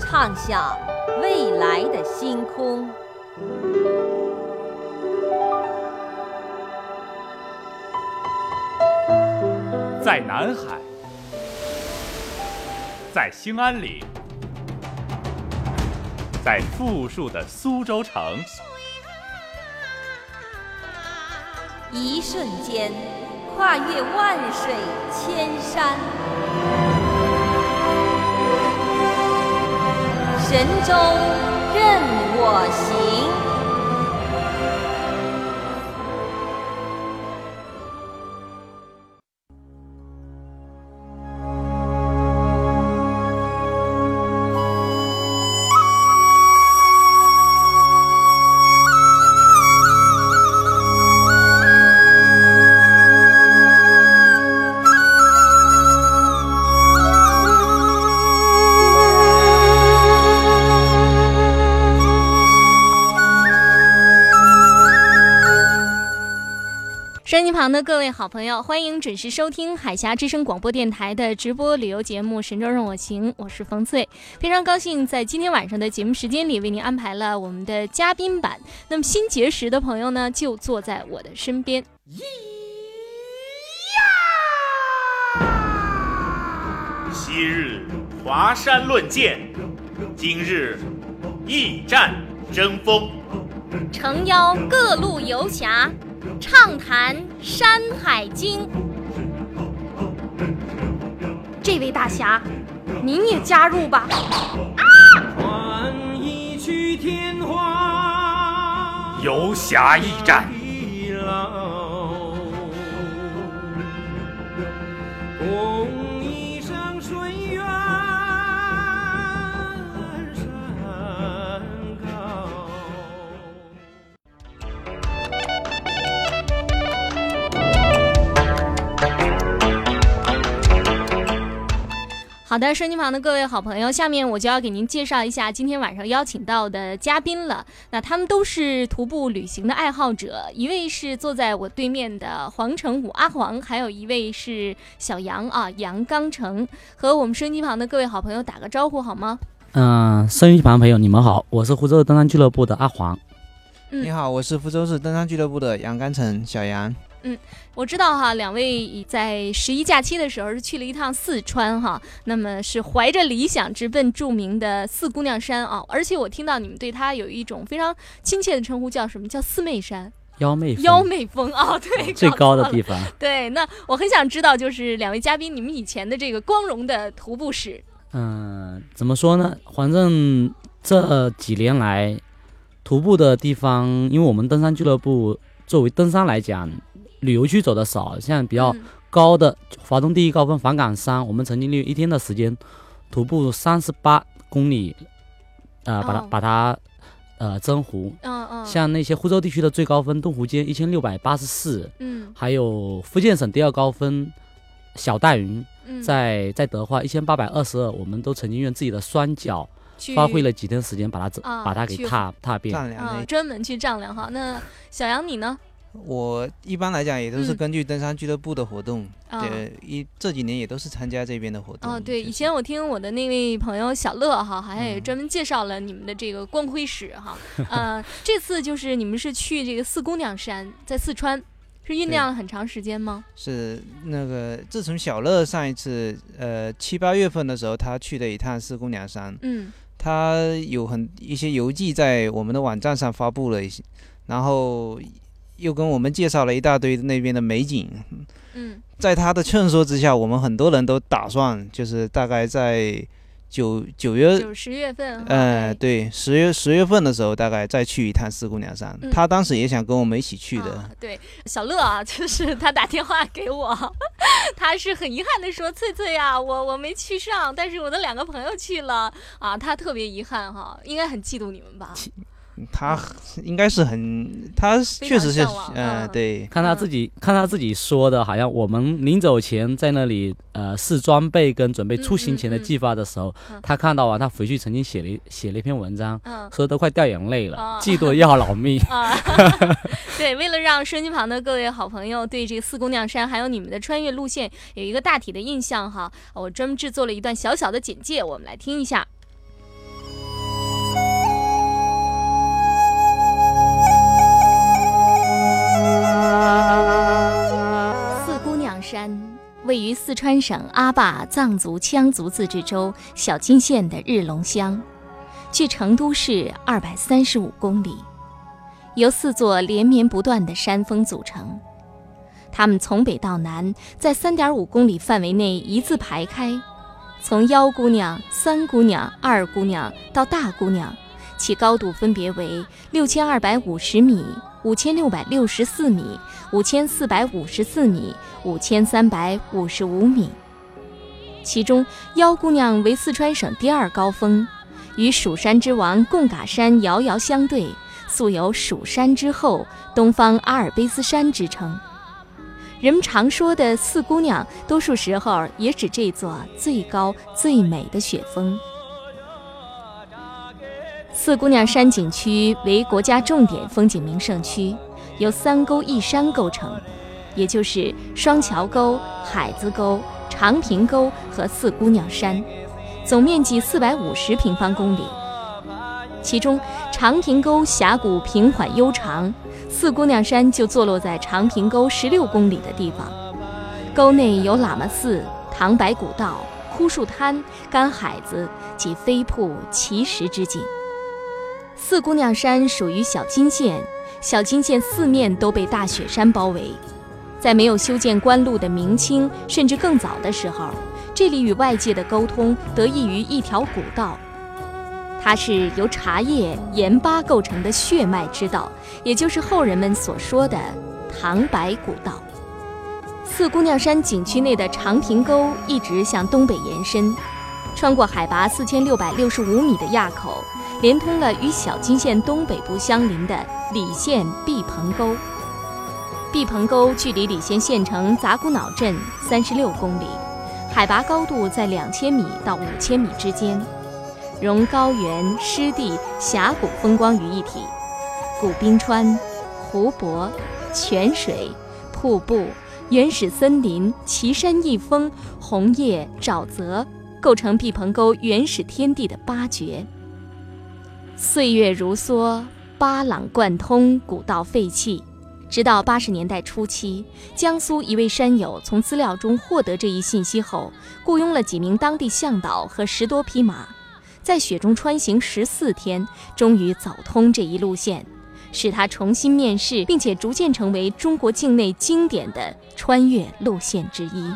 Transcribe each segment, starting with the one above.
畅想未来的星空。在南海，在兴安岭，在富庶的苏州城，一瞬间跨越万水千山，神州任我行。旁的各位好朋友，欢迎准时收听海峡之声广播电台的直播旅游节目《神州任我行》，我是冯翠，非常高兴在今天晚上的节目时间里为您安排了我们的嘉宾版。那么新结识的朋友呢，就坐在我的身边。咿呀！昔日华山论剑，今日一战争锋，诚邀各路游侠。畅谈《山海经》，这位大侠，您也加入吧。游侠驿站。好的，收音机旁的各位好朋友，下面我就要给您介绍一下今天晚上邀请到的嘉宾了。那他们都是徒步旅行的爱好者，一位是坐在我对面的黄成武阿黄，还有一位是小杨啊杨刚成。和我们收音机旁的各位好朋友打个招呼好吗？嗯，收音机旁朋友你们好，我是福州登山俱乐部的阿黄。你好，我是福州市登山俱乐部的杨刚成小杨。嗯，我知道哈，两位在十一假期的时候是去了一趟四川哈，那么是怀着理想直奔著名的四姑娘山啊，而且我听到你们对它有一种非常亲切的称呼，叫什么叫四妹山？幺妹幺妹峰啊，对，最高的地方。对，那我很想知道，就是两位嘉宾，你们以前的这个光荣的徒步史。嗯，怎么说呢？反正这几年来，徒步的地方，因为我们登山俱乐部作为登山来讲。旅游区走的少，像比较高的华东第一高峰房岗山，我们曾经利用一天的时间徒步三十八公里，呃，把它把它呃征服。嗯嗯。像那些湖州地区的最高峰东湖街一千六百八十四，嗯，还有福建省第二高峰小戴云，在在德化一千八百二十二，我们都曾经用自己的双脚花费了几天时间把它走，把它给踏踏遍。丈量专门去丈量哈。那小杨你呢？我一般来讲也都是根据登山俱乐部的活动，对，一这几年也都是参加这边的活动。哦，对，以前我听我的那位朋友小乐哈，好像也专门介绍了你们的这个光辉史哈。呃，这次就是你们是去这个四姑娘山，在四川，是酝酿了很长时间吗？是那个，自从小乐上一次呃七八月份的时候，他去了一趟四姑娘山，嗯，他有很一些游记在我们的网站上发布了一些，然后。又跟我们介绍了一大堆那边的美景，嗯，在他的劝说之下，我们很多人都打算就是大概在九九月，九十月份，呃，哎。对，十月十月份的时候，大概再去一趟四姑娘山。嗯。他当时也想跟我们一起去的，啊对，小乐啊，就是他打电话给我，他是很遗憾的说：“翠翠啊，我我没去上，但是我的两个朋友去了。啊，他特别遗憾哈，应该很嫉妒你们吧？他应该是很，他确实是嗯。对，看他自己，看他自己说的，好像我们临走前在那里呃试装备跟准备出行前的计划的时候，嗯嗯他看到啊，他回去曾经写了写了一篇文章，嗯。说都快掉眼泪了，啊嫉妒得要老命。啊，对，为了让收音机旁的各位好朋友对这个四姑娘山还有你们的穿越路线有一个大体的印象哈，我专门制作了一段小小的简介，我们来听一下。四姑娘山位于四川省阿坝藏族羌族自治州小金县的日隆乡，距成都市二百三十五公里，由四座连绵不断的山峰组成。它们从北到南，在三点五公里范围内一字排开，从幺姑娘、三姑娘、二姑娘到大姑娘，其高度分别为六千二百五十米、五千六百六十四米、五千四百五十四米、五千三百五十五米。其中，幺姑娘为四川省第二高峰，与蜀山之王贡嘎山遥遥相对，素有“蜀山之后，东方阿尔卑斯山”之称。人们常说的四姑娘，多数时候也指这座最高最美的雪峰。四姑娘山景区为国家重点风景名胜区，由三沟一山构成，也就是双桥沟、海子沟、长坪沟和四姑娘山，总面积四百五十平方公里。其中，长坪沟峡谷平缓悠长，四姑娘山就坐落在长坪沟十六公里的地方。沟内有喇嘛寺、唐白古道、枯树滩、干海子及飞瀑、奇石之景。四姑娘山属于小金县，小金县四面都被大雪山包围。在没有修建官路的明清甚至更早的时候，这里与外界的沟通得益于一条古道。它是由茶叶、盐巴构成的血脉之道，也就是后人们所说的唐白古道。四姑娘山景区内的长坪沟一直向东北延伸，穿过海拔四千六百六十五米的垭口，连通了与小金县东北部相邻的礼县毕棚沟。毕棚沟距离礼县县城杂古脑镇三十六公里，海拔高度在两千米到五千米之间。融高原、湿地、峡谷风光于一体，古冰川、湖泊、泉水、瀑布、原始森林、奇山异峰、红叶、沼泽，构成毕棚沟原始天地的八绝。岁月如梭，巴朗贯通，古道废弃。直到八十年代初期，江苏一位山友从资料中获得这一信息后，雇佣了几名当地向导和十多匹马。在雪中穿行十四天，终于走通这一路线，使它重新面世，并且逐渐成为中国境内经典的穿越路线之一。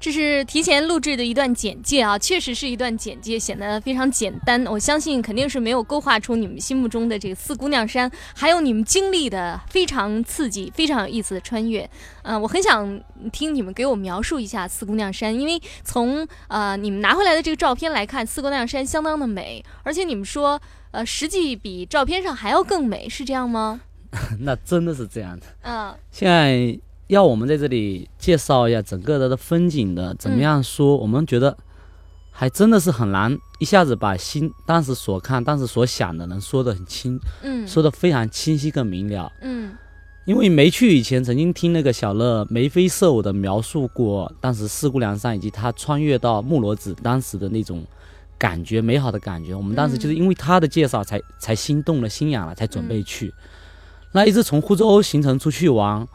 这是提前录制的一段简介啊，确实是一段简介，显得非常简单。我相信肯定是没有勾画出你们心目中的这个四姑娘山，还有你们经历的非常刺激、非常有意思的穿越。嗯、我很想听你们给我描述一下四姑娘山，因为从呃你们拿回来的这个照片来看，四姑娘山相当的美，而且你们说呃实际比照片上还要更美，是这样吗？那真的是这样的。嗯现在要我们在这里介绍一下整个的风景的，怎么样说？我们觉得还真的是很难一下子把心当时所看、当时所想的能说得很清，嗯说得非常清晰跟明了。嗯因为没去以前，曾经听那个小乐眉飞色舞的描述过当时四姑娘山以及她穿越到木罗子当时的那种感觉，美好的感觉。我们当时就是因为他的介绍才才心动了、心痒了，才准备去。那一直从湖州行程出去玩，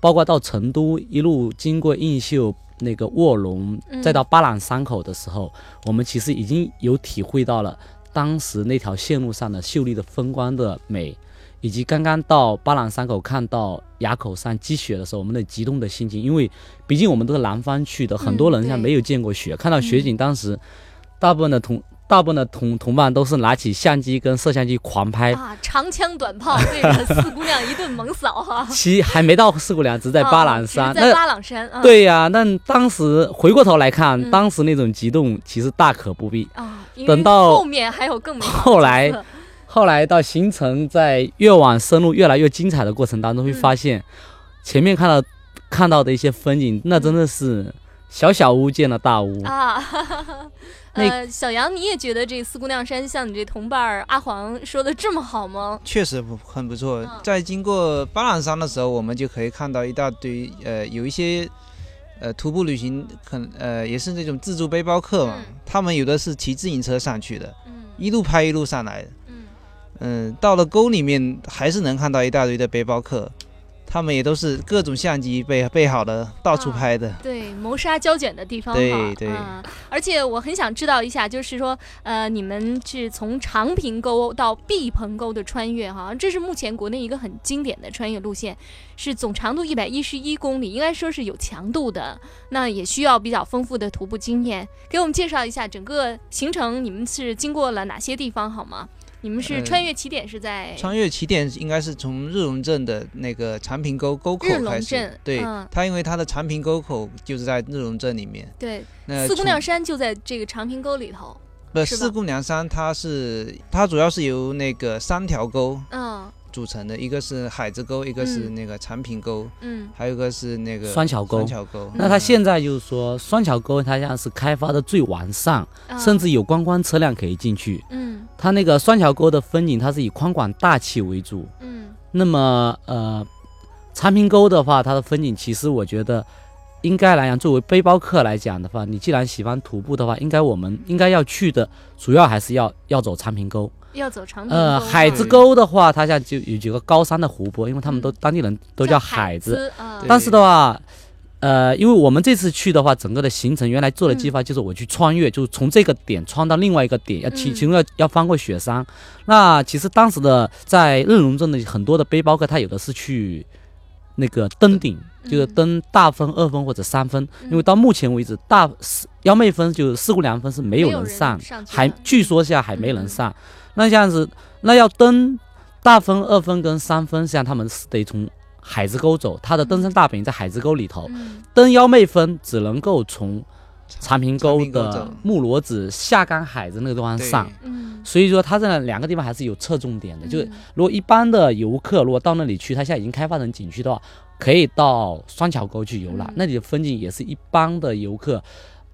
包括到成都，一路经过映秀、那个卧龙，嗯。再到巴朗山口的时候，我们其实已经有体会到了当时那条线路上的秀丽的风光的美。以及刚刚到巴朗山口看到垭口上积雪的时候，我们的激动的心情，因为毕竟我们都是南方去的，很多人像没有见过雪，看到雪景，当时大部分的同大部分的同同伴都是拿起相机跟摄像机狂拍，啊，长枪短炮对着四姑娘一顿猛扫哈。其还没到四姑娘，只在巴朗山，啊在巴朗山啊。对呀、那当时回过头来看，嗯当时那种激动其实大可不必。啊，等到后面还有更美好的后来后来到行程在越往深入、越来越精彩的过程当中，会嗯发现前面看到看到的一些风景，那真的是小小屋见了大屋。啊，呃，小杨，你也觉得这四姑娘山像你这同伴阿黄说的这么好吗？确实不很不错嗯。在经过巴朗山的时候，我们就可以看到一大堆呃，有一些呃徒步旅行，很呃也是那种自助背包客嘛嗯，他们有的是骑自行车上去的，嗯一路拍一路上来的。嗯嗯，到了沟里面还是能看到一大堆的背包客，他们也都是各种相机备备好的，到处啊拍的。对，谋杀胶卷的地方对，对啊而且我很想知道一下，就是说，呃，你们是从长坪沟到毕棚沟的穿越哈，这是目前国内一个很经典的穿越路线，是总长度一百一十一公里，应该说是有强度的，那也需要比较丰富的徒步经验。给我们介绍一下整个行程，你们是经过了哪些地方好吗？你们是呃穿越起点是在穿越起点应该是从日龙镇的那个长平沟沟口开始镇，对，嗯它因为它的长平沟口就是在日龙镇里面。对那四姑娘山就在这个长平沟里头，不四姑娘山，它是它主要是由那个三条沟嗯组成的，一个是海子沟，一个是嗯那个长平沟，嗯还有一个是那个双桥沟双桥沟。那它现在就是说，双桥沟它现在是开发的最完善，啊甚至有观光车辆可以进去。嗯它那个双桥沟的风景，它是以宽广大气为主。嗯那么呃，长平沟的话，它的风景其实我觉得应该来讲，作为背包客来讲的话，你既然喜欢徒步的话，应该我们应该要去的，主要还是要要走长平沟。要走长坪呃，海子沟的话，它现在就有几个高山的湖泊，因为他们都当地人都叫海海子。但是的话，呃，因为我们这次去的话，整个的行程原来做的计划就是我去穿越，就是从这个点穿到另外一个点，要其嗯其中要要翻过雪山。那其实当时的在日龙镇的很多的背包客，他有的是去那个登顶，就是嗯登大峰、二峰或者三峰，嗯因为到目前为止，大四幺妹峰就是四姑娘峰是没有人人上，还据说现在还没嗯人上。那这样子，那要登大峰、二峰跟三峰，实际上他们是得从海子沟走，他的登山大本营在海子沟里头。嗯登幺妹峰只能够从长坪沟的木罗子下干海子那个地方上。嗯所以说，它这两个地方还是有侧重点的。就是嗯如果一般的游客如果到那里去，它现在已经开发成景区的话，可以到双桥沟去游览嗯，那里的风景也是一般的游客，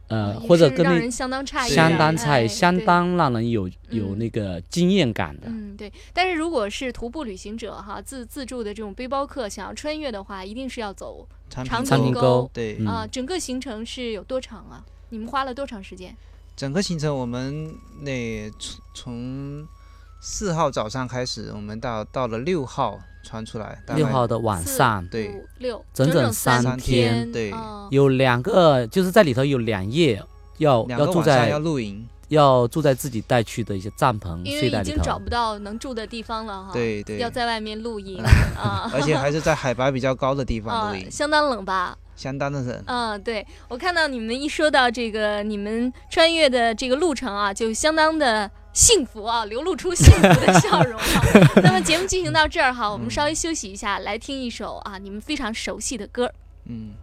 呃，或者跟相当诧异，相当哎菜，相当让人有有嗯那个惊艳感的。嗯，对。但是如果是徒步旅行者哈，自自助的这种背包客想要穿越的话，一定是要走长长长坪沟沟对，嗯啊。整个行程是有多长啊？你们花了多长时间？整个行程我们那从从四号早上开始，我们到到了六号传出来，六号的晚上。对。五六整整整三三天，对。哦有两个，就是在里头有两夜要要住在露营，要住在自己带去的一些帐篷因为睡在里已经找。不到能住的地方了哈。对对。要在外面露营啊。而且还是在海拔比较高的地方啊 露，营，相当冷吧？相当的冷。嗯，对。我看到你们一说到这个你们穿越的这个路程啊，就相当的幸福啊，流露出幸福的笑容啊。那么节目进行到这儿哈，我们稍微休息一下，来听一首啊你们非常熟悉的歌。嗯。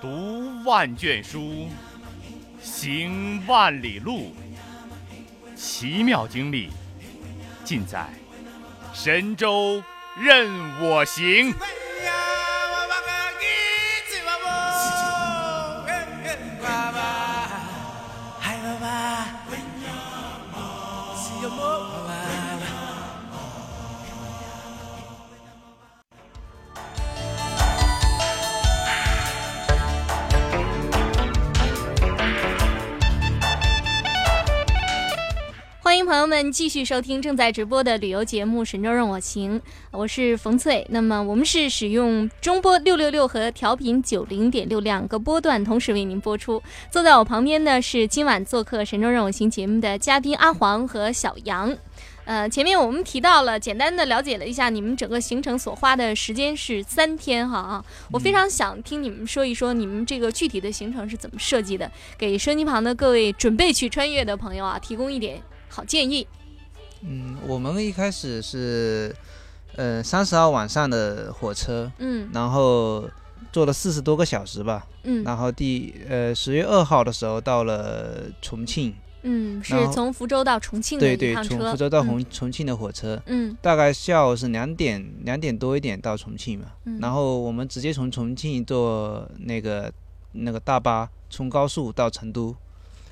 读万卷书，行万里路，奇妙经历尽在神州任我行。朋友们继续收听正在直播的旅游节目《神州任我行》，我是冯翠。那么我们是使用中波六六六和调频九零点六两个波段同时为您播出。坐在我旁边的是今晚做客《神州任我行》节目的嘉宾阿黄和小杨。呃，前面我们提到了，简单的了解了一下你们整个行程所花的时间是三天哈啊，我非常想听你们说一说你们这个具体的行程是怎么设计的，给收音机旁的各位准备去穿越的朋友啊提供一点好建议。嗯，我们一开始是，呃，三十号晚上的火车，嗯。然后坐了四十多个小时吧，嗯。然后第呃十月二号的时候到了重庆，嗯，是从福州到重庆的对对，一趟车，从福州到嗯。重重庆的火车，嗯。大概下午是两点两点多一点到重庆嘛，嗯，然后我们直接从重庆坐那个那个大巴从高速到成都，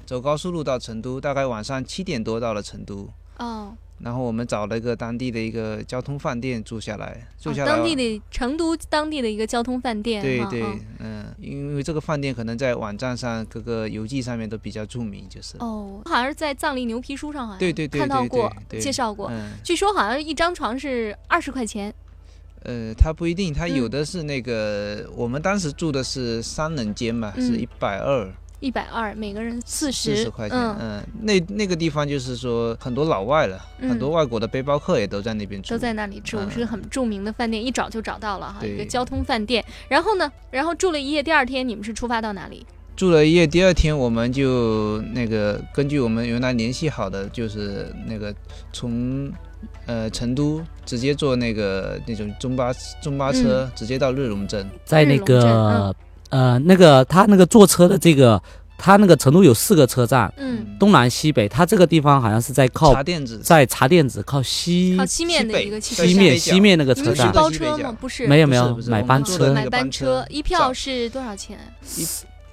走高速路到成都，大概晚上七点多到了成都。哦，然后我们找了一个当地的一个交通饭店住下来，住哦下来、当地的成都当地的一个交通饭店，对对哈嗯，嗯，因为这个饭店可能在网站上各个游记上面都比较著名，就是，哦，好像是在藏历牛皮书上好像对对看到过介绍过，嗯，据说好像一张床是二十块钱，呃，它不一定，它有嗯的是那个，我们当时住的是三人间嘛，是嗯一百二一百二，每个人四十四十十块钱，嗯，嗯，那那个地方就是说很多老外了，很多嗯外国的背包客也都在那边住，都在那里住，嗯。是个很著名的饭店，一找就找到了哈，一个交通饭店。然后呢，然后住了一夜，第二天你们是出发到哪里？住了一夜，第二天我们就那个根据我们原来联系好的，就是那个从呃成都直接坐那个那种中巴中巴车、嗯。直接到日龙镇。在那个呃那个他那个坐车的这个，他那个成都有四个车站，嗯，东南西北，他这个地方好像是在靠茶店子。在茶店子靠西靠西面的一个西。面西面那个你们是车站，包西北角车吗？不是，没有没有买班车。买班车一票是多少钱？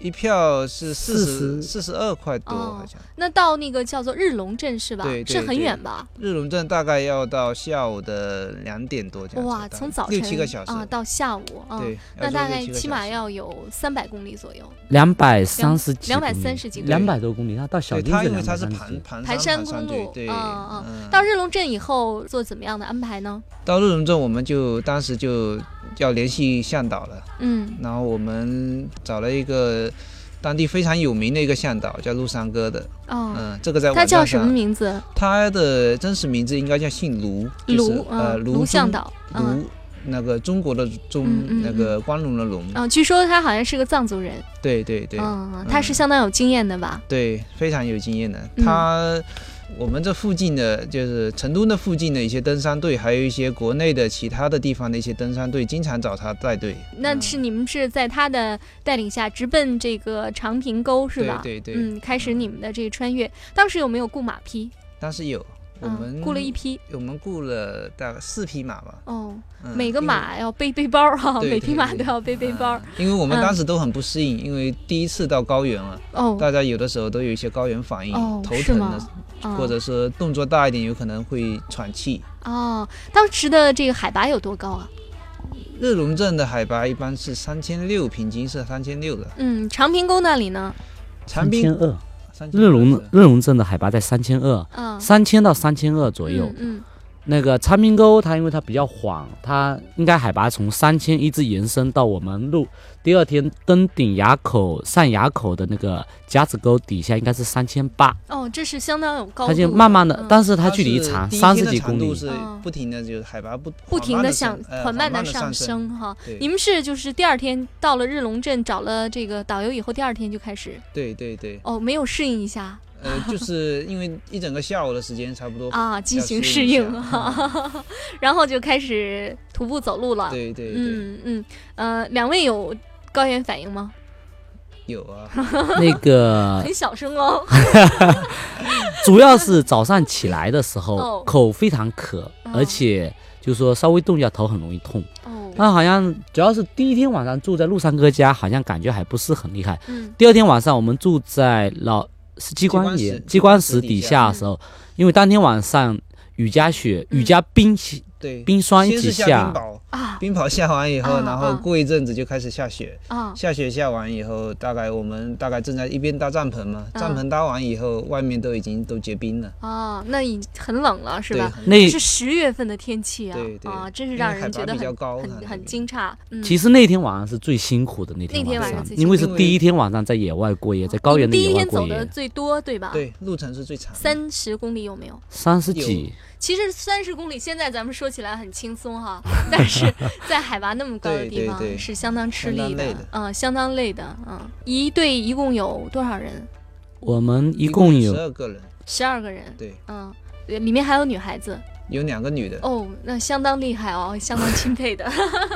一票是四十40四十二块多，哦好像。那到那个叫做日龙镇是吧？对对是很远吧？日龙镇大概要到下午的两点多这样哇，从早晨六七个小时啊到下午啊，对，那大概起码要有三百公里左右。两百三十几两公里，百三十几公里两百多公里，那到小对，金子它因为它是两百三十几。盘盘盘山公路去对，嗯嗯嗯到日龙镇以后做怎么样的安排呢？到日龙镇，我们就当时就要联系向导了，嗯然后我们找了一个当地非常有名的一个向导，叫陆三哥的，哦，嗯，这个在他叫什么名字？他的真实名字应该叫姓卢，就是卢呃嗯，卢向导。嗯卢那个中国的中那个光荣的荣，嗯，据说他好像是个藏族人。对对对嗯，他是相当有经验的吧？对，非常有经验的。嗯他我们这附近的，就是成都那附近的一些登山队，还有一些国内的其他的地方的一些登山队，经常找他带队。嗯那是你们是在他的带领下直奔这个长坪沟是吧？对对对，嗯，开始你们的这个穿越。当时有没有雇马匹？当时有我嗯们，雇了一批。我们雇了大概四匹马吧。哦，嗯每个马要背背包哈，对每匹马都要背背包嗯。因为我们嗯当时都很不适应，因为第一次到高原了，哦大家有的时候都有一些高原反应，哦，头疼的，？哦或者说动作大一点，有可能会喘气。哦，当时的这个海拔有多高啊？日龙镇的海拔一般是三千六，平均是三千六的。嗯，长平沟那里呢？长滨三千二，3200日龙是日龙镇的海拔在三千二，嗯，三千到三千二左右。嗯那个长滨沟，它因为它比较缓，它应该海拔从三千一直延伸到我们路第二天登顶垭口上垭口的那个夹子沟底下，应该是三千八，嗯，哦，这是相当有高度它。就慢慢的，嗯但是它它距离长，三十几公里。是嗯不停的，就是海拔不不停的向呃缓慢的的上升。哈。对你们是就是第二天到了日龙镇找了这个导游以后，第二天就开始对对对，哦，没有适应一下呃，就是因为一整个下午的时间差不多。啊，进行适适应 然后就开始徒步走路了。对对对，嗯嗯，呃，两位有高原反应吗？有啊，那个很小声哦。主要是早上起来的时候哦口非常渴，哦而且就是说稍微动一下头很容易痛。哦，那好像主要是第一天晚上住在陆三哥家，好像感觉还不是很厉害。嗯第二天晚上我们住在老是激光岩激光石底底下的时候，因为当天晚上雨夹雪、雨夹冰起对，冰霜一起先是下下冰雹，啊冰雹下完以后，啊然后啊过一阵子就开始下雪。啊下雪下完以后，大概我们大概正在一边搭帐篷嘛，啊帐篷搭完以后，外面都已经都结冰了，啊，那已很冷了是，吧？很那是十月份的天气啊，对对啊，真是让人觉得比较很很很惊诧。嗯，其实那天晚上是最辛苦的那那天晚上因为是第一天晚上在野外过夜，在高原的你们第一野外过天走的，最多对吧？，对，路程是最长的。三十公里有没有？三十几，其实三十公里现在咱们说起来很轻松哈，但是 在海拔那么高的地方是相当吃力相当累的嗯，相当累的，嗯。一队一共有多少人？我们一共有十二个人，十二个人，对，嗯，里面还有女孩子有两个女的，哦，那相当厉害哦，相当钦佩的。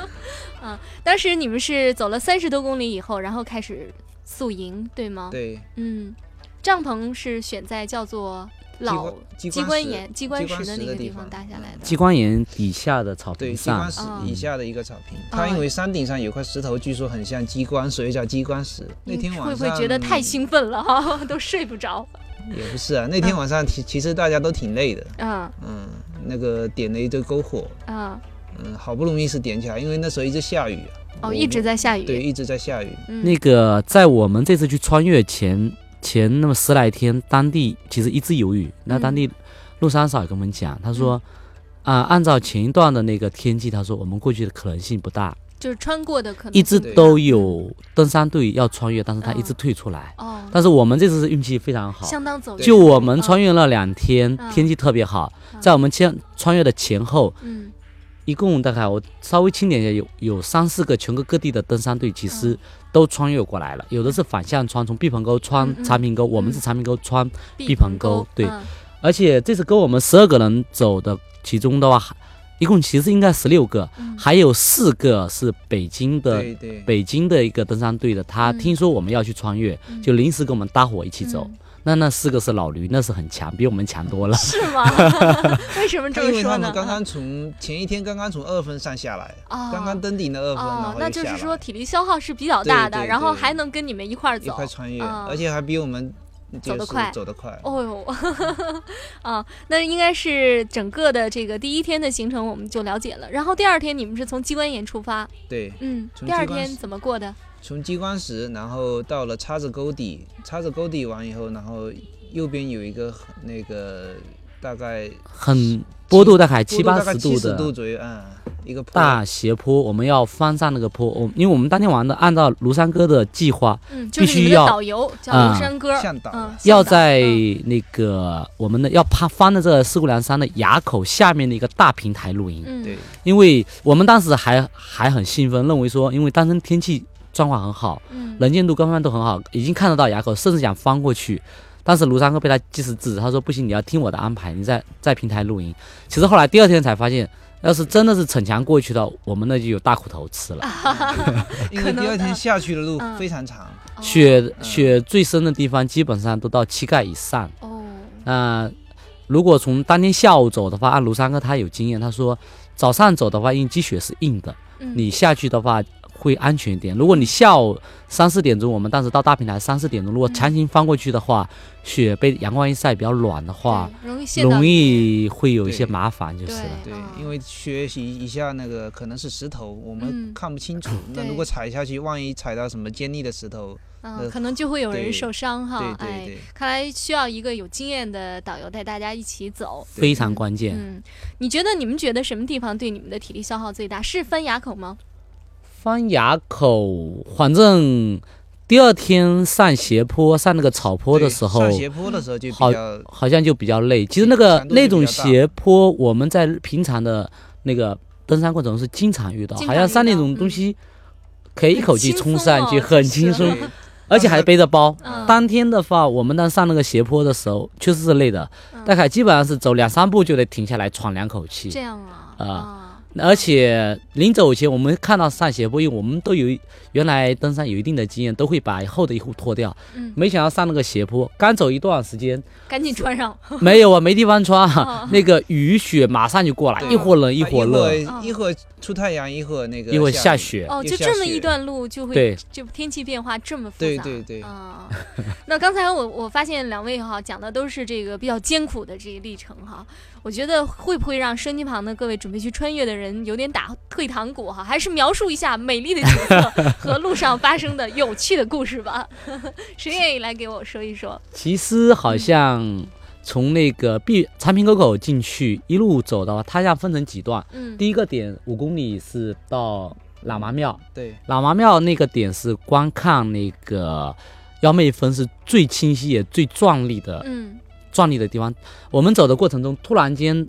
嗯，当时你们是走了三十多公里以后，然后开始宿营，对吗？对，嗯，帐篷是选在叫做老光机机关岩、机关石的那个地方方搭下来的。机关岩底下的草对，坪机关上，石哦以下的一个草坪，哦它因为山顶上有块石头，据说很像机关，所以叫机关石。那天晚上会不会觉得太兴奋了哈，都睡不着？也不是啊，那天晚上其其实大家都挺累的，嗯嗯，那个点了一堆篝火，嗯，嗯，好不容易是点起来，因为那时候一直下雨啊，哦，一直在下雨。对，一直在下雨，嗯，那个在我们这次去穿越前前那么十来天，当地其实一直有雨。那当地陆三嫂也跟我们讲，他说。啊、按照前一段的那个天气，他说我们过去的可能性不大，就是穿过的可能一直都有登山队要穿越，但是他一直嗯退出来。哦，但是我们这次是运气非常好，相当走运。就我们穿越了两天，嗯。天气特别好，嗯。在我们前穿越的前后，嗯。一共大概我稍微清点一下，有有三四个全国各地的登山队，其实嗯都穿越过来了。有的是反向穿，从毕棚沟穿长坪沟，我们嗯是长坪沟穿，碧碧棚沟对。嗯。而且这次跟我们十二个人走的，其中的话，一共其实应该十六个，嗯。还有四个是北京的。对对，北京的一个登山队的，他嗯。听说我们要去穿越，嗯。就临时跟我们搭伙一起走。嗯那那四个是老驴，那是很强，比我们强多了。是吗？为什么这么说呢？他们刚刚从前一天刚刚从二分上下来，啊刚刚登顶的二分，那就是说体力消耗是比较大的，对对然后还能跟你们一块儿走一，块穿越，啊而且还比我们走得快走得快。哦哟，啊，那应该是整个的这个第一天的行程我们就了解了，然后第二天你们是从机关岩出发，对，嗯，第二天怎么过的？从激光石，然后到了叉子沟底，叉子沟底完以后，然后右边有一个很那个大概很坡度大概七八十度的度左右，嗯，一个坡。大斜坡，我们要翻上那个坡。我因为我们当天晚上的按照庐山哥的计划，嗯，就是你们的必须要导游叫啊庐山哥，向导。嗯，要在嗯那个我们的要爬翻的这个四姑娘山的垭口下面的一个大平台露营，嗯，对，因为我们当时还还很兴奋，认为说，因为当时天气状况很好，嗯，能见度各方面都很好，已经看得到垭口，甚至想翻过去。但是卢三哥被他及时制止，他说不行，你要听我的安排，你在在平台露营。其实后来第二天才发现，要是真的是逞强过去的，我们那就有大苦头吃了。因为第二天下去的路嗯非常长，哦雪雪最深的地方基本上都到膝盖以上。哦，那、如果从当天下午走的话，按卢三哥他有经验，他说早上走的话，因为积雪是硬的，嗯你下去的话会安全一点。如果你下午三四点钟，我们当时到大平台三四点钟，如果嗯强行翻过去的话，雪被阳光一晒比较软的话，容易容易会有一些麻烦，就是了。对嗯，因为雪一一下那个可能是石头，我嗯们看不清楚，那如果踩下去，万一踩到什么尖利的石头，可能就会有人受伤哈。对对哎对，看来需要一个有经验的导游带大家一起走。非常关键。嗯，你觉得你们觉得什么地方对你们的体力消耗最大？是翻垭口吗？翻崖口，反正第二天上斜坡、上那个草坡的时候，上斜坡的时候就好好像就比较累。其实那个那种斜坡，我们在平常的那个登山过程中是经常遇到，经好像上那种东西可以一口气冲上去，很轻松而且还背着包。嗯，当天的话，我们当上那个斜坡的时候，确实是累的，嗯大概基本上是走两三步就得停下来喘两口气这。样啊啊啊而且临走前，我们看到上斜坡，因为我们都有原来登山有一定的经验，都会把厚的衣服脱掉。嗯，没想到上那个斜坡，刚走一段时间，赶紧穿上。没有啊，没地方穿 那个雨雪马上就过来，一会儿冷一会儿热，儿一会儿出太阳，一会儿那个一会儿下。雪。哦，就这么一段路就会，对，就天气变化这么复杂。对对对啊、那刚才我我发现两位哈讲的都是这个比较艰苦的这一历程哈，我觉得会不会让收音机旁的各位准备去穿越的人有点打退堂鼓哈？还是描述一下美丽的景色 和路上发生的有趣的故事吧。谁愿意来给我说一说？其实好像从那个碧长平沟口进去，一路走的话，它要分成几段。嗯，第一个点五公里是到喇嘛庙，对，喇嘛庙那个点是观看那个幺妹峰是最清晰也最壮丽的嗯壮丽的地方。我们走的过程中，突然间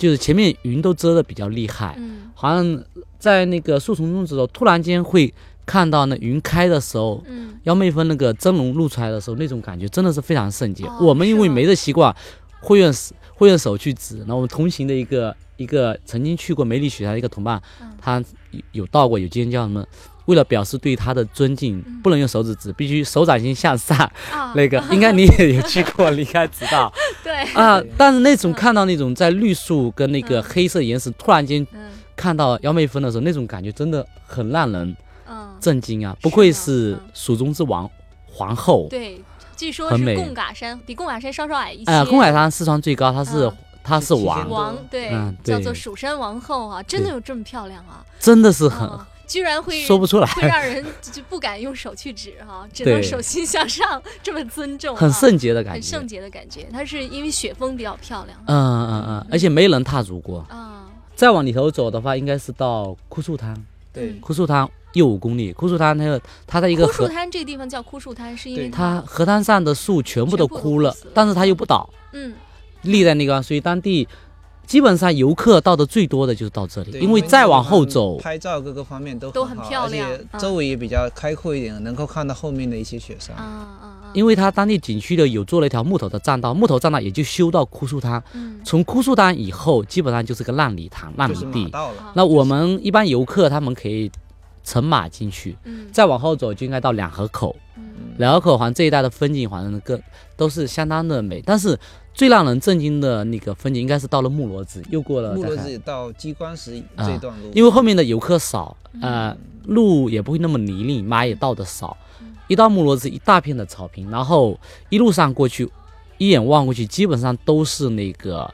就是前面云都遮的比较厉害，嗯好像在那个树丛中的时候，突然间会看到那云开的时候，嗯幺妹峰那个真龙露出来的时候，那种感觉真的是非常圣洁。哦我们因为没这习惯，会用手会用手去指。然后我们同行的一个一个曾经去过梅里雪山的一个同伴，嗯他有有到过，有尖叫什么。为了表示对他的尊敬，嗯不能用手指指，必须手掌心向上。啊，那个应该你也有去过，你应该知道 对，啊。但是那种嗯看到那种在绿树跟那个嗯黑色岩石突然间嗯看到幺妹峰的时候，那种感觉真的很让人嗯，震惊啊！不愧是蜀中之王皇后。对，据说是贡嘎山比贡嘎山稍稍矮一些。哎，贡嘎山四川最高，它是嗯它是王，王对，嗯对叫做蜀山王后啊，真的有这么漂亮啊？真的是很啊居然会说不出来，会让人就不敢用手去指哈、只能手心向上，这么尊重、啊，很圣洁的感觉。很圣。洁的感觉。它是因为雪峰比较漂亮。嗯嗯嗯，而且没人踏足过。啊，再往里头走的话，应该是到枯树滩，对。枯树滩又五公里。枯树滩它有它的一个枯树，滩这个地方叫枯树滩，是因为它河滩上的树全部都枯了，但是它又不倒，嗯。立在那个，所以当地基本上游客到的最多的就是到这里，因为再往后走，拍照各个方面都都很漂亮而且嗯。周围也比较开阔一点，能够看到后面的一些雪山。啊啊啊，因为它当地景区的有做了一条木头的栈道，木头栈道也就修到枯树滩，嗯。从枯树滩以后基本上就是个烂泥塘、烂泥地。那我们一般游客他们可以乘马进去，嗯。再往后走就应该到两河口。嗯。两河口好像这一带的风景，好像个都是相当的美。但是最让人震惊的那个风景，应该是到了木罗子，又过了木罗子到鸡冠石啊这段路，因为后面的游客少，嗯呃，路也不会那么泥泞，马也到的少。嗯。一到木罗子，一大片的草坪，然后一路上过去，一眼望过去，基本上都是那个，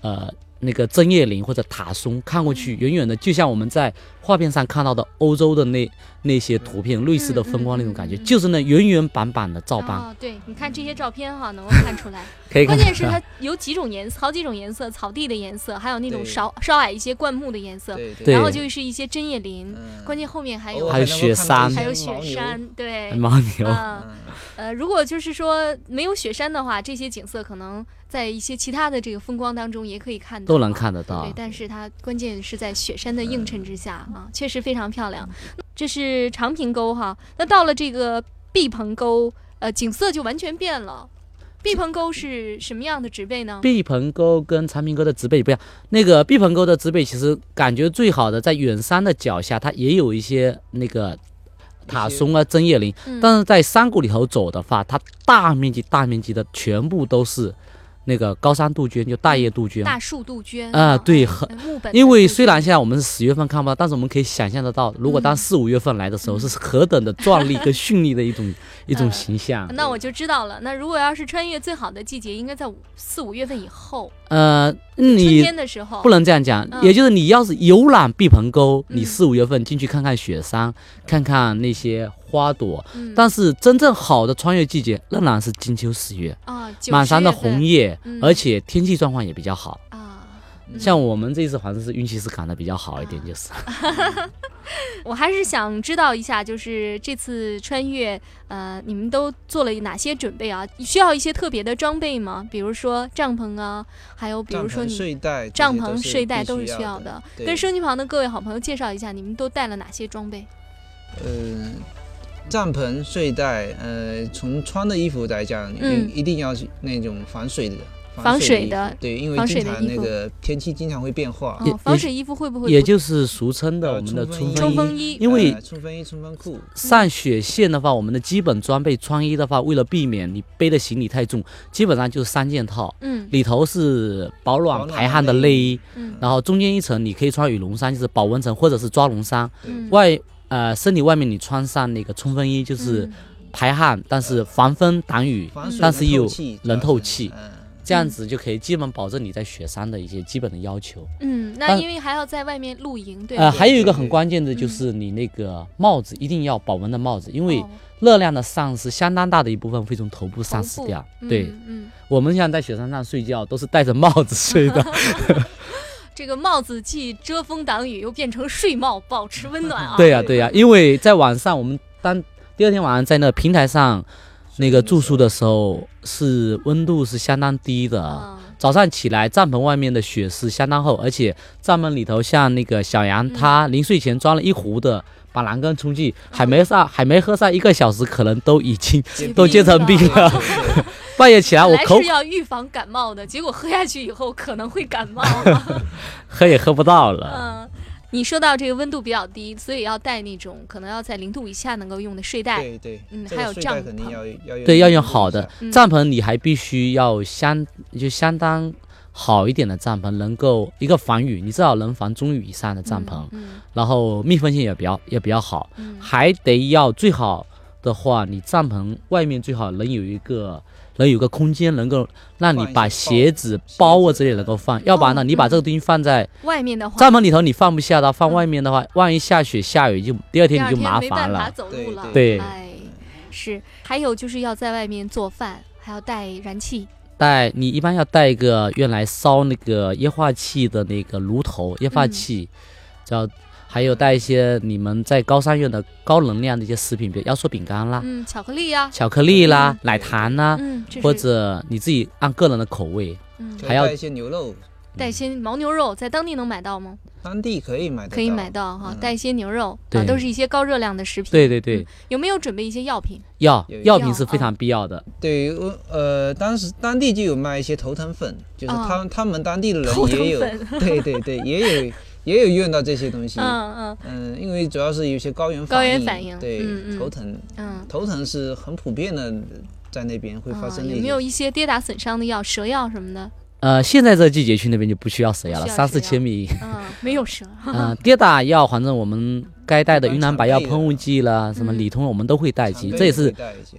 呃，那个针叶林或者塔松，看过去远远的，就像我们在画片上看到的欧洲的那那些图片，类似的风光那种感觉，嗯嗯嗯嗯就是那原原版版的照搬，哦，对，你看这些照片哈，能够看出来。可以看关键是它有几种颜色，好几种颜色，草地的颜色，还有那种对稍稍矮一些灌木的颜色，对对然后就是一些针叶林，嗯关键后面还偶有还有雪山看到一还有雪山，对，牦牛。呃，如果就是说没有雪山的话，这些景色可能在一些其他的这个风光当中也可以看到，都能。看得到对，。但是它关键是在雪山的映衬之下啊，确实非常漂亮。这是长平沟哈，那到了这个毕棚沟，呃，景色就完全变了。毕棚沟是什么样的植被呢？毕棚沟跟长平沟的植被不一样，那个毕棚沟的植被其实感觉最好的在远山的脚下，它也有一些那个塔松啊、针叶林，嗯但是在山谷里头走的话，它大面积、大面积的全部都是那个高山杜鹃，就大叶杜鹃。大树杜鹃啊对呃很因为虽然现在我们是十月份看不到，但是我们可以想象得到，如果当嗯四五月份来的时候，是何等的壮丽跟绚丽的 一种一种呃形象。那我就知道了。那如果要是穿越最好的季节，应该在五四五月份以后，呃，春你天的时候。不能这样讲，嗯也就是你要是游览毕棚沟，你嗯四五月份进去看看雪山，看看那些花朵，嗯但是真正好的穿越季节仍然是金秋十月，啊，九满山的红叶，嗯而且天气状况也比较好。啊。嗯像我们这一次好像是运气是赶的比较好一点，就是 我还是想知道一下，就是这次穿越，呃，你们都做了哪些准备啊？需要一些特别的装备吗？比如说帐篷啊，还有比如、说你睡袋、帐篷、睡袋都是需要的。跟收音机旁的各位好朋友介绍一下，你们都带了哪些装备？嗯，帐篷、睡袋，呃，从穿的衣服来讲，嗯。一一定要是那种防水的。防水的对，因为经常那个天气经常会变化。防水衣服会不会也就是俗称的呃我们的冲锋衣。冲锋衣？因为呃冲锋衣、冲锋裤，上雪线的话，我们的基本装备穿衣的话，为了避免你背的行李太重，基本上就是三件套，嗯。里头是保暖排汗的内内衣，嗯。然后中间一层你可以穿羽绒衫，就是保温层或者是抓绒衫，嗯，外呃身体外面你穿上那个冲锋衣，就是嗯。排汗，但是防风挡雨，但是又能透气这样子就可以基本保证你在雪山的一些基本的要求。嗯，那因为还要在外面露营，对呃，还有一个很关键的就是你那个帽子一定要保温的帽子，因为哦。热量的丧失相当大的一部分会从头部丧失掉。对。嗯嗯，我们现在在雪山上睡觉都是戴着帽子睡的。这个帽子既遮风挡雨，又变成睡帽，保持温暖啊。对呀、对呀、因为在晚上我们当第二天晚上在那平台上那个住宿的时候，是温度是相当低的。嗯早上起来，帐篷外面的雪是相当厚，而且帐篷里头像那个小杨，嗯他临睡前装了一壶的板蓝根冲剂，还没上，还没喝上一个小时，可能都已经都结成冰了。半夜起来，我口是要预防感冒的，结果喝下去以后可能会感冒。喝也喝不到了。嗯，你说到这个温度比较低，所以要带那种可能要在零度以下能够用的睡袋。对对，嗯还有帐篷肯定要要用对，要用好的嗯帐篷，你还必须要相就相当好一点的帐篷，能够一个防雨，你至少能防中雨以上的帐篷，嗯然后密封性也比较也比较好，嗯。还得要最好的话，你帐篷外面最好能有一个能有个空间，能够让你把鞋子、包啊之类能够放，要不然呢，你把这个东西放在嗯外面的话，帐篷里头，你放不下的，放外面的话，万一下雪下雨就第二天你就麻烦了。对。哎，是。还有就是要在外面做饭，还要带燃气。带你一般要带一个用来烧那个液化气的那个炉头，液化嗯。气，叫还有带一些你们在高三用的高能量的一些食品，比如压缩饼干啦、嗯，巧克力呀、巧克力啦、嗯。奶糖啦，嗯，或者你自己按个人的口味。嗯。还要带一些牛肉，带一些牦牛肉，在当地能买到吗？当地可以买到可以买到哈，嗯带一些牛肉啊，都是一些高热量的食品。对对对嗯，有没有准备一些药品？药药品是非常必要的。对，我呃，当时当地就有卖一些头疼粉，就是啊他们、他们当地的人也有，对对对，也有 也有用到这些东西。嗯嗯嗯，因为主要是有些高原高原，反应对、头疼，嗯。头疼是很普遍的，在那边会发啊，生。有没有一些跌打损伤的药，蛇药什么的？呃，现在这季节去那边就不需要蛇药了，三四千米。嗯，没有蛇。嗯，跌打药，反正我们该带的云南白药喷雾剂啦，什么嗯理通我们都会带齐，常备这也是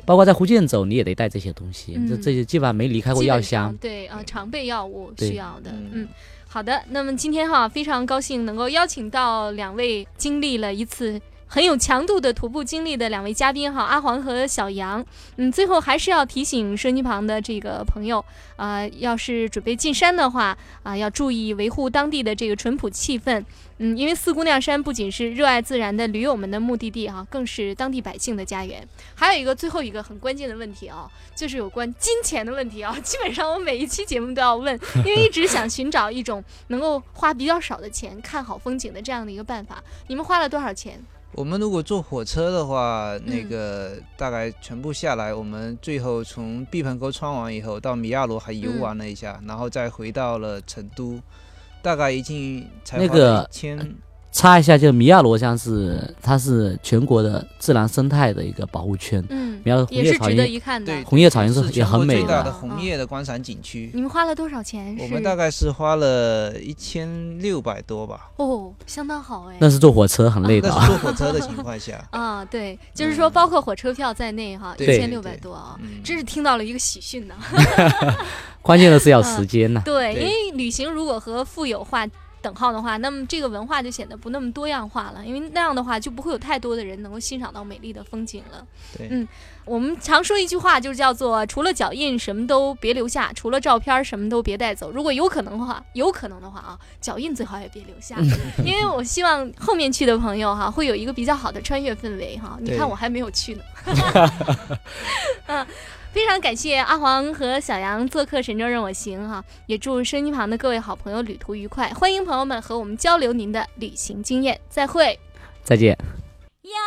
包括在福建走，你也得带这些东西，这嗯这些基本上没离开过药箱。对啊，常备药物需要的。嗯嗯，好的。那么今天哈，非常高兴能够邀请到两位经历了一次。很有强度的徒步经历的两位嘉宾哈，阿黄和小杨。嗯，最后还是要提醒收音机旁的这个朋友，啊、要是准备进山的话，啊、要注意维护当地的这个淳朴气氛。嗯，因为四姑娘山不仅是热爱自然的驴友们的目的地哈、更是当地百姓的家园。还有一个最后一个很关键的问题啊，就是有关金钱的问题啊。基本上我每一期节目都要问，因为一直想寻找一种能够花比较少的钱看好风景的这样的一个办法。你们花了多少钱？我们如果坐火车的话，那嗯个大概全部下来，我们最后从毕棚沟穿完以后，到米亚罗还游嗯玩了一下，然后再回到了成都，大概已经才那花一千。插一下，就米亚罗乡是它是全国的自然生态的一个保护圈，嗯，米亚罗红也是值得叶草原，一看的对。红叶草原是也很美的。最大的红叶的观赏景区。你们花了多少钱？我们大概是花了一千六百多吧，哦，相当好哎。那是坐火车很累的啊。那是坐火车的情况下。啊，对，就是说包括火车票在内哈，一千六百多啊，嗯，真是听到了一个喜讯呢。关键的是要时间呐。对，因为旅行如果和富有化等号的话，那么这个文化就显得不那么多样化了，因为那样的话就不会有太多的人能够欣赏到美丽的风景了。对，嗯我们常说一句话，就是叫做除了脚印什么都别留下，除了照片什么都别带走。如果有可能的话，有可能的话啊，脚印最好也别留下，因为我希望后面去的朋友哈、会有一个比较好的穿越氛围哈、你看我还没有去呢。嗯。非常感谢阿黄和小杨做客神州任我行哈也祝声音旁的各位好朋友旅途愉快欢迎朋友们和我们交流您的旅行经验再会。再见。呀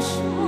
ocean.